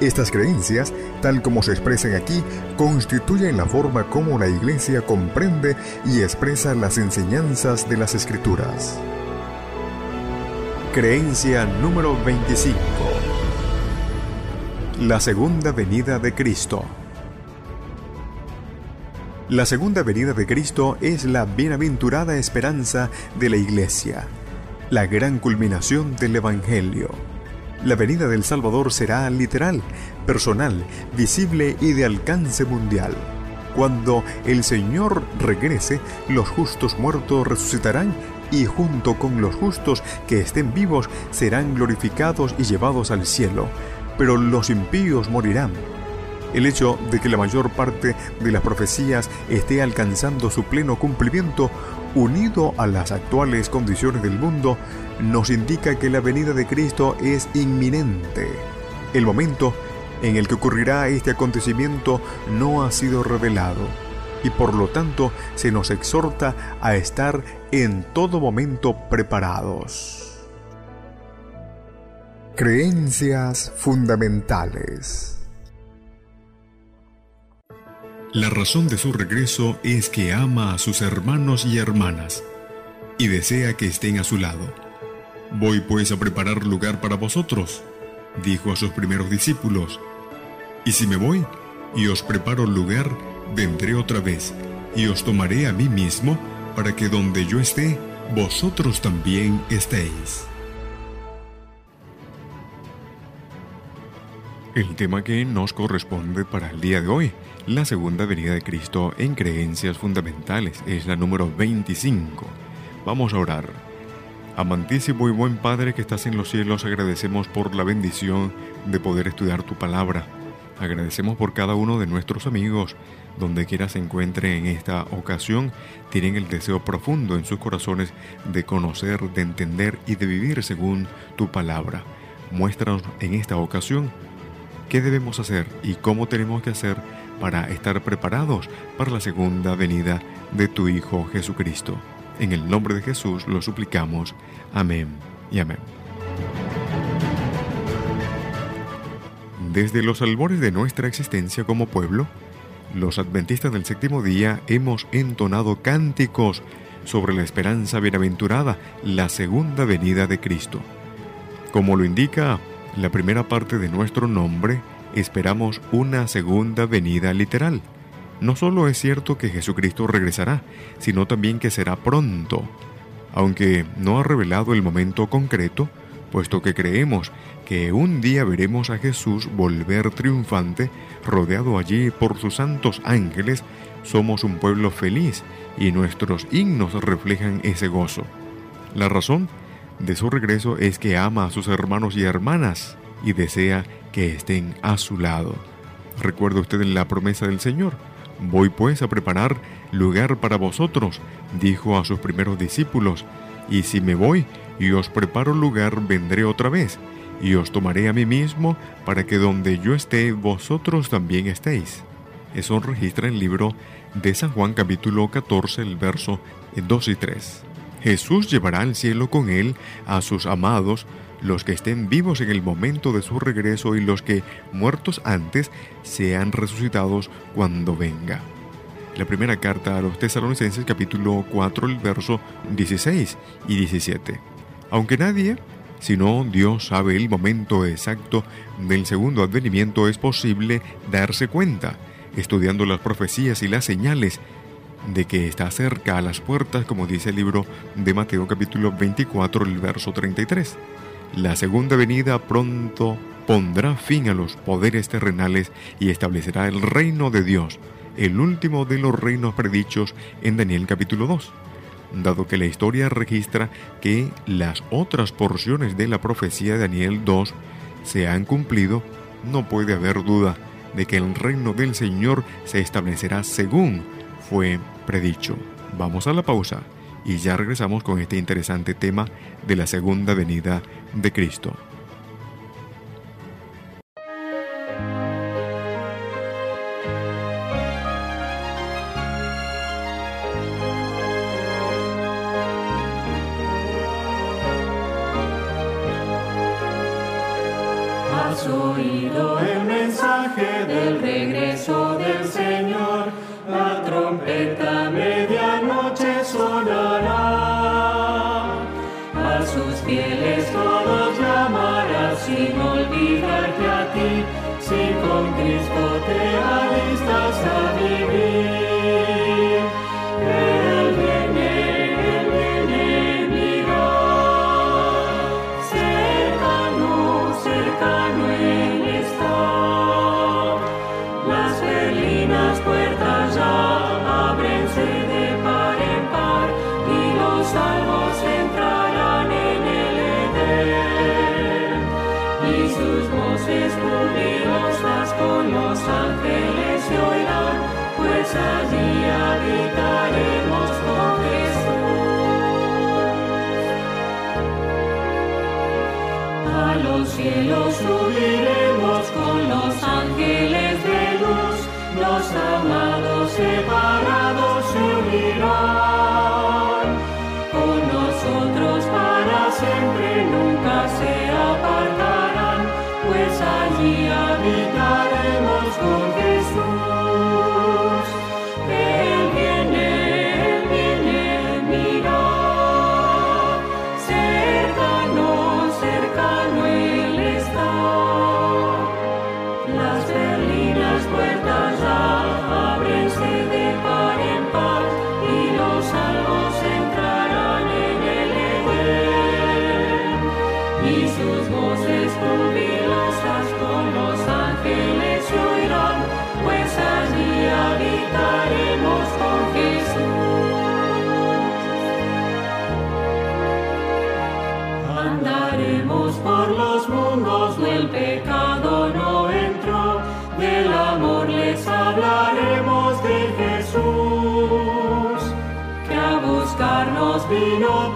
estas creencias, tal como se expresan aquí, constituyen la forma como la Iglesia comprende y expresa las enseñanzas de las Escrituras. Creencia número 25. La segunda venida de Cristo. La segunda venida de Cristo es la bienaventurada esperanza de la Iglesia, la gran culminación del Evangelio. La venida del Salvador será literal, personal, visible y de alcance mundial. Cuando el Señor regrese, los justos muertos resucitarán y junto con los justos que estén vivos serán glorificados y llevados al cielo, pero los impíos morirán. El hecho de que la mayor parte de las profecías esté alcanzando su pleno cumplimiento, unido a las actuales condiciones del mundo, nos indica que la venida de Cristo es inminente. El momento en el que ocurrirá este acontecimiento no ha sido revelado y por lo tanto se nos exhorta a estar en todo momento preparados. Creencias fundamentales La razón de su regreso es que ama a sus hermanos y hermanas y desea que estén a su lado. Voy pues a preparar lugar para vosotros, dijo a sus primeros discípulos. Y si me voy y os preparo lugar, vendré otra vez y os tomaré a mí mismo para que donde yo esté, vosotros también estéis. El tema que nos corresponde para el día de hoy, la segunda venida de Cristo en creencias fundamentales, es la número 25. Vamos a orar. Amantísimo y buen Padre que estás en los cielos, agradecemos por la bendición de poder estudiar tu palabra. Agradecemos por cada uno de nuestros amigos donde quiera se encuentre en esta ocasión, tienen el deseo profundo en sus corazones de conocer, de entender y de vivir según tu palabra. Muéstranos en esta ocasión qué debemos hacer y cómo tenemos que hacer para estar preparados para la segunda venida de tu Hijo Jesucristo. En el nombre de Jesús lo suplicamos. Amén y amén. Desde los albores de nuestra existencia como pueblo, los adventistas del séptimo día hemos entonado cánticos sobre la esperanza bienaventurada, la segunda venida de Cristo. Como lo indica la primera parte de nuestro nombre, esperamos una segunda venida literal. No solo es cierto que Jesucristo regresará, sino también que será pronto. Aunque no ha revelado el momento concreto, puesto que creemos que un día veremos a Jesús volver triunfante, rodeado allí por sus santos ángeles, somos un pueblo feliz y nuestros himnos reflejan ese gozo. La razón de su regreso es que ama a sus hermanos y hermanas y desea que estén a su lado. Recuerda usted la promesa del Señor. Voy pues a preparar lugar para vosotros, dijo a sus primeros discípulos, y si me voy, y os preparo lugar, vendré otra vez, y os tomaré a mí mismo, para que donde yo esté, vosotros también estéis. Eso registra el libro de San Juan capítulo 14, el verso 2 y 3. Jesús llevará al cielo con él a sus amados, los que estén vivos en el momento de su regreso y los que, muertos antes, sean resucitados cuando venga. La primera carta a los tesalonicenses capítulo 4, el verso 16 y 17. Aunque nadie, sino Dios sabe el momento exacto del segundo advenimiento, es posible darse cuenta, estudiando las profecías y las señales, de que está cerca a las puertas, como dice el libro de Mateo capítulo 24, el verso 33. La segunda venida pronto pondrá fin a los poderes terrenales y establecerá el reino de Dios, el último de los reinos predichos en Daniel capítulo 2 dado que la historia registra que las otras porciones de la profecía de Daniel 2 se han cumplido, no puede haber duda de que el reino del Señor se establecerá según fue predicho. Vamos a la pausa y ya regresamos con este interesante tema de la segunda venida de Cristo. oído el mensaje del regreso con los ángeles oirán, pues allí habitaremos con Jesús. A los cielos subiremos con los ángeles de luz, los amados separados se unirán. Con nosotros para siempre nunca se apartarán, been on.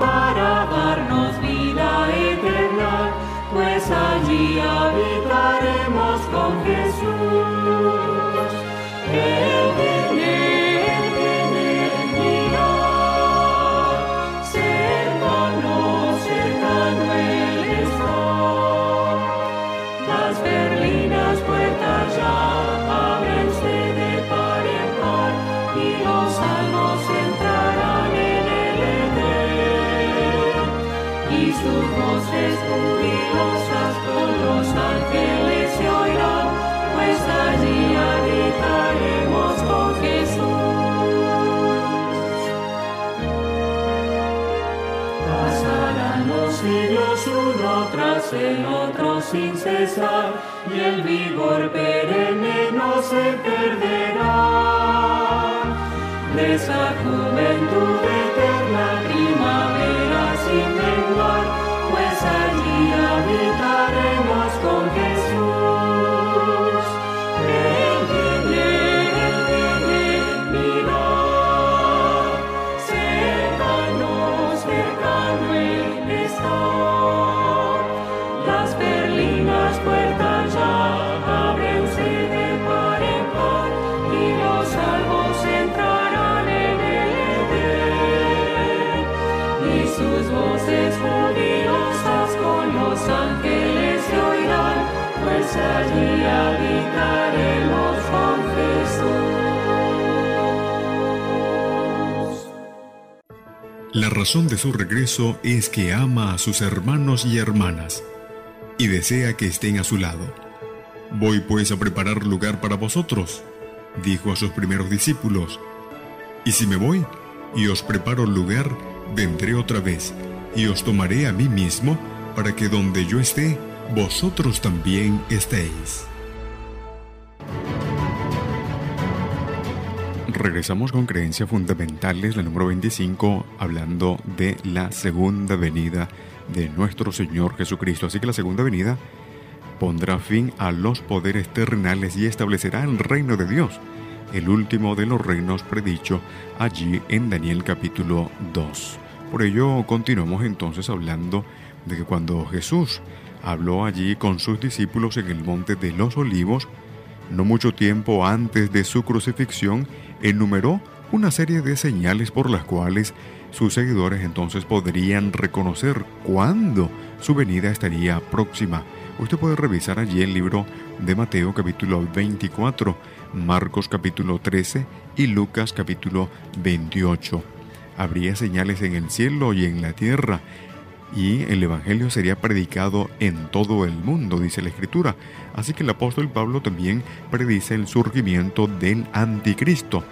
El otro sin cesar, y el vigor perenne no se perderá. De esa juventud eterna, La razón de su regreso es que ama a sus hermanos y hermanas y desea que estén a su lado. Voy pues a preparar lugar para vosotros, dijo a sus primeros discípulos. Y si me voy y os preparo lugar, vendré otra vez y os tomaré a mí mismo para que donde yo esté, vosotros también estéis. Regresamos con creencias fundamentales, la número 25, hablando de la segunda venida de nuestro Señor Jesucristo. Así que la segunda venida pondrá fin a los poderes terrenales y establecerá el reino de Dios, el último de los reinos predicho allí en Daniel capítulo 2. Por ello continuamos entonces hablando de que cuando Jesús habló allí con sus discípulos en el monte de los olivos, no mucho tiempo antes de su crucifixión, enumeró una serie de señales por las cuales sus seguidores entonces podrían reconocer cuándo su venida estaría próxima. Usted puede revisar allí el libro de Mateo capítulo 24, Marcos capítulo 13 y Lucas capítulo 28. Habría señales en el cielo y en la tierra, y el Evangelio sería predicado en todo el mundo, dice la Escritura. Así que el apóstol Pablo también predice el surgimiento del anticristo.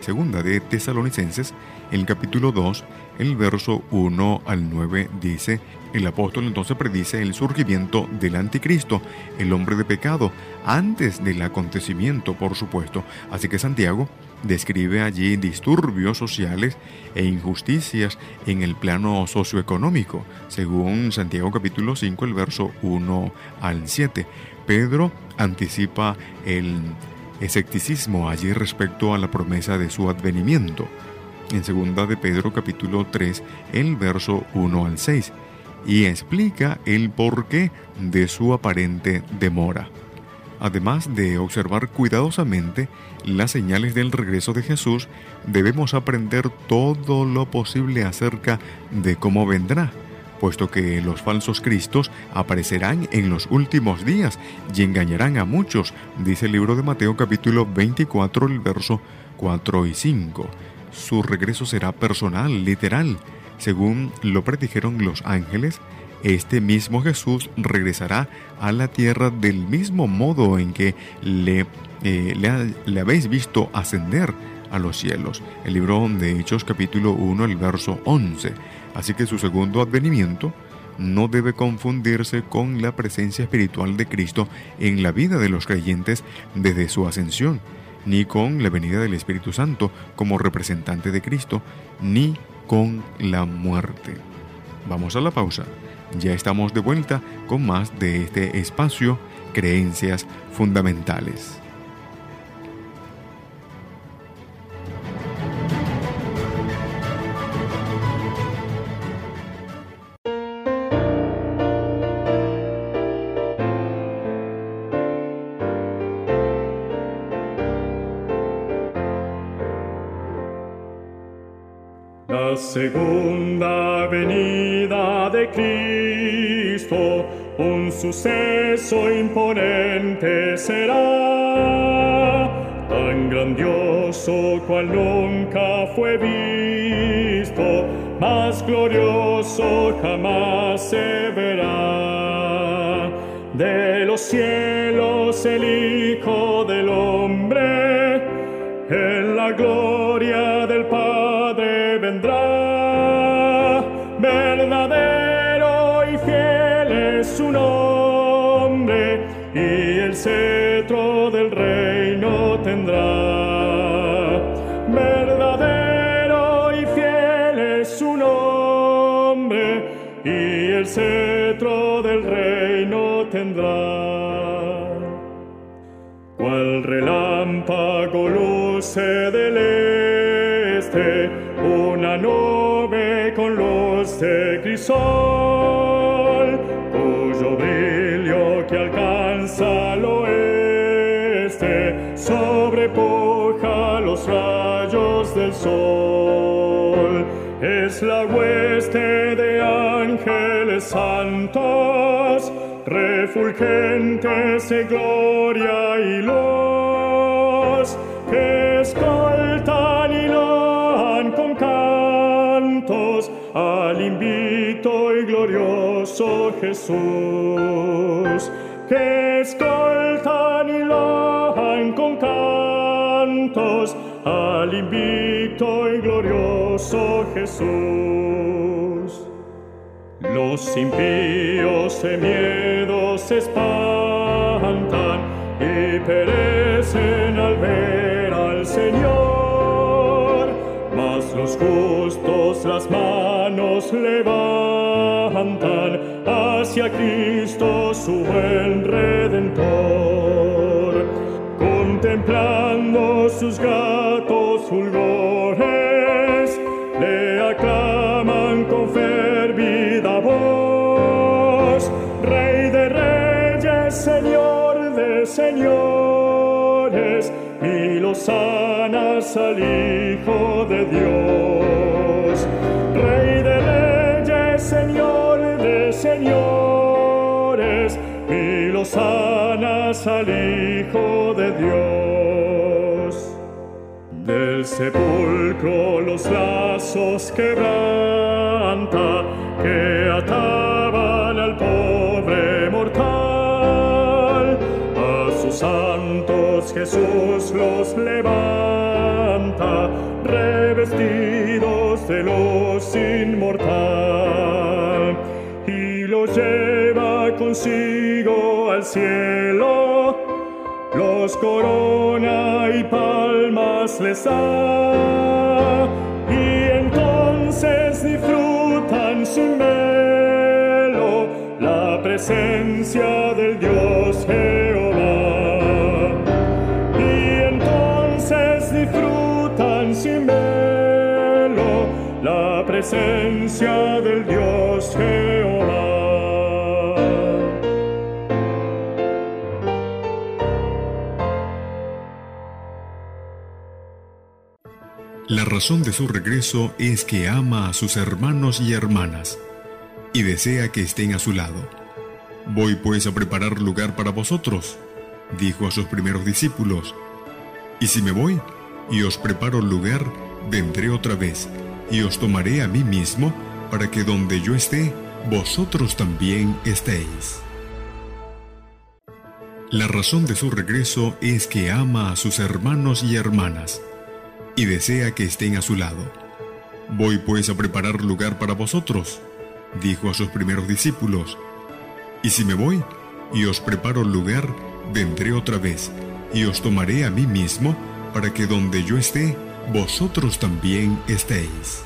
Segunda de Tesalonicenses, el capítulo 2, el verso 1 al 9 dice, el apóstol entonces predice el surgimiento del anticristo, el hombre de pecado, antes del acontecimiento, por supuesto. Así que Santiago describe allí disturbios sociales e injusticias en el plano socioeconómico, según Santiago capítulo 5, el verso 1 al 7. Pedro anticipa el escepticismo allí respecto a la promesa de su advenimiento. En segunda de Pedro capítulo 3, el verso 1 al 6, y explica el porqué de su aparente demora además de observar cuidadosamente las señales del regreso de Jesús, debemos aprender todo lo posible acerca de cómo vendrá, puesto que los falsos cristos aparecerán en los últimos días y engañarán a muchos, dice el libro de Mateo capítulo 24, el verso 4 y 5. Su regreso será personal, literal, según lo predijeron los ángeles, este mismo Jesús regresará a la tierra del mismo modo en que le, eh, le, habéis visto ascender a los cielos. El libro de Hechos capítulo 1, el verso 11. Así que su segundo advenimiento no debe confundirse con la presencia espiritual de Cristo en la vida de los creyentes desde su ascensión, ni con la venida del Espíritu Santo como representante de Cristo, ni con la muerte. Vamos a la pausa ya estamos de vuelta con más de este espacio, Creencias Fundamentales. Nunca fue visto, más glorioso jamás se verá. De los cielos el Hijo del Hombre, en la gloria cetro del reino tendrá. Cual relámpago luce del este una nube con luz de crisol, cuyo brillo que alcanza al oeste sobrepuja los rayos del sol. Es la hueste santos, refulgentes de gloria y luz, que escoltan y con cantos al invito y glorioso Jesús, que escoltan y loan con cantos al invito y glorioso Jesús. Los impíos de miedo se espantan y perecen al ver al Señor. Los justos las manos levantan hacia Cristo su buen redentor, contemplando sus gatos fulgores, señores, y los sanas al Hijo de Dios. Rey de reyes, Señor de señores, y los sanas al Hijo de Dios. Del sepulcro los lazos quebranta que levanta revestidos de luz inmortal y los lleva consigo al cielo, los corona y palmas les da, y entonces disfrutan sin velo la presencia disfrutan sin velo la presencia del Dios Jehová. La razón de su regreso es que ama a sus hermanos y hermanas y desea que estén a su lado. Voy pues a preparar lugar para vosotros, dijo a sus primeros discípulos. Y si me voy y os preparo lugar, vendré otra vez y os tomaré a mí mismo para que donde yo esté, vosotros también estéis. La razón de su regreso es que ama a sus hermanos y hermanas y desea que estén a su lado. Voy pues a preparar lugar para vosotros, dijo a sus primeros discípulos. Y si me voy y os preparo lugar, vendré otra vez y os tomaré a mí mismo para que donde yo esté, vosotros también estéis.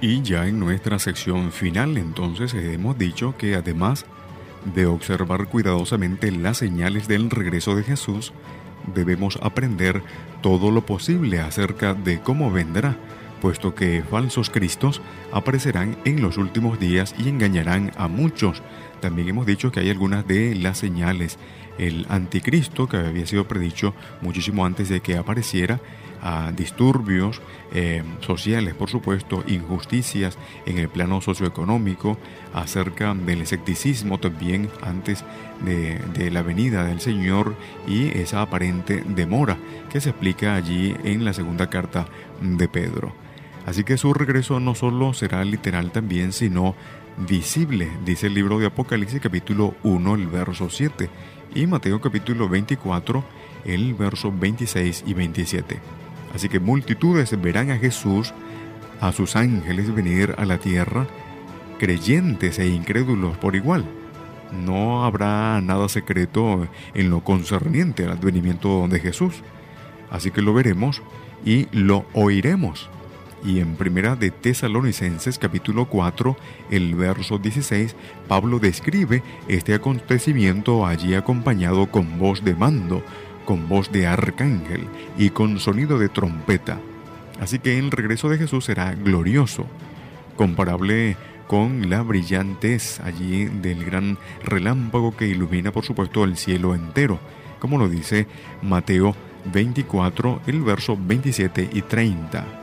Y ya en nuestra sección final entonces hemos dicho que además de observar cuidadosamente las señales del regreso de Jesús, debemos aprender todo lo posible acerca de cómo vendrá, puesto que falsos cristos aparecerán en los últimos días y engañarán a muchos. También hemos dicho que hay algunas de las señales. El anticristo, que había sido predicho muchísimo antes de que apareciera, disturbios eh, sociales, por supuesto, injusticias en el plano socioeconómico, acerca del escepticismo también antes de, de, la venida del Señor y esa aparente demora que se explica allí en la segunda carta de Pedro. Así que su regreso no solo será literal también, sino visible, dice el libro de Apocalipsis capítulo 1, el verso 7, y Mateo capítulo 24, el verso 26 y 27. Así que multitudes verán a Jesús, a sus ángeles venir a la tierra, creyentes e incrédulos por igual. No habrá nada secreto en lo concerniente al advenimiento de Jesús. Así que lo veremos y lo oiremos. Y en Primera de Tesalonicenses capítulo 4, el verso 16, Pablo describe este acontecimiento allí acompañado con voz de mando, con voz de arcángel y con sonido de trompeta. Así que el regreso de Jesús será glorioso, comparable con la brillantez allí del gran relámpago que ilumina por supuesto el cielo entero, como lo dice Mateo 24, el verso 27 y 30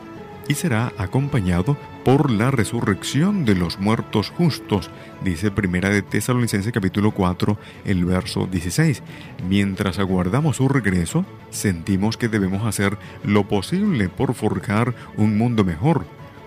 y será acompañado por la resurrección de los muertos justos, dice Primera de Tesalonicenses capítulo 4, el verso 16. Mientras aguardamos su regreso, sentimos que debemos hacer lo posible por forjar un mundo mejor,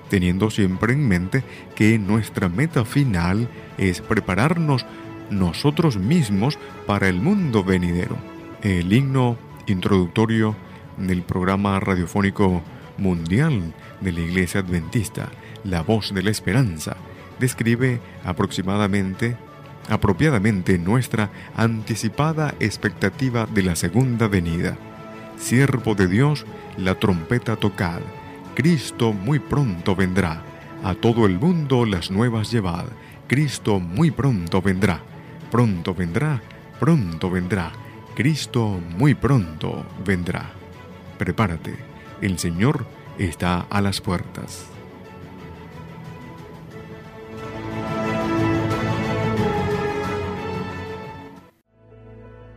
teniendo siempre en mente que nuestra meta final es prepararnos nosotros mismos para el mundo venidero. El himno introductorio del programa radiofónico mundial de la Iglesia Adventista, La Voz de la Esperanza, describe aproximadamente, apropiadamente nuestra anticipada expectativa de la segunda venida. Siervo de Dios, la trompeta tocad, Cristo muy pronto vendrá, a todo el mundo las nuevas llevad, Cristo muy pronto vendrá, pronto vendrá, pronto vendrá, Cristo muy pronto vendrá. Prepárate. El Señor está a las puertas.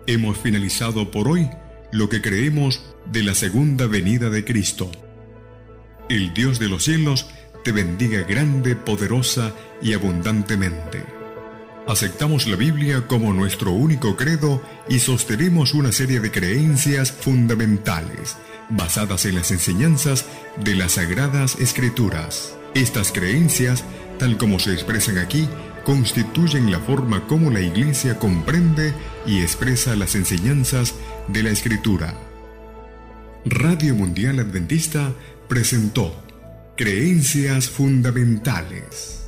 Hemos finalizado por hoy lo que creemos de la segunda venida de Cristo. El Dios de los cielos te bendiga grande, poderosa y abundantemente. Aceptamos la Biblia como nuestro único credo y sostenemos una serie de creencias fundamentales basadas en las enseñanzas de las Sagradas Escrituras. Estas creencias, tal como se expresan aquí, constituyen la forma como la Iglesia comprende y expresa las enseñanzas de la Escritura. Radio Mundial Adventista presentó Creencias Fundamentales.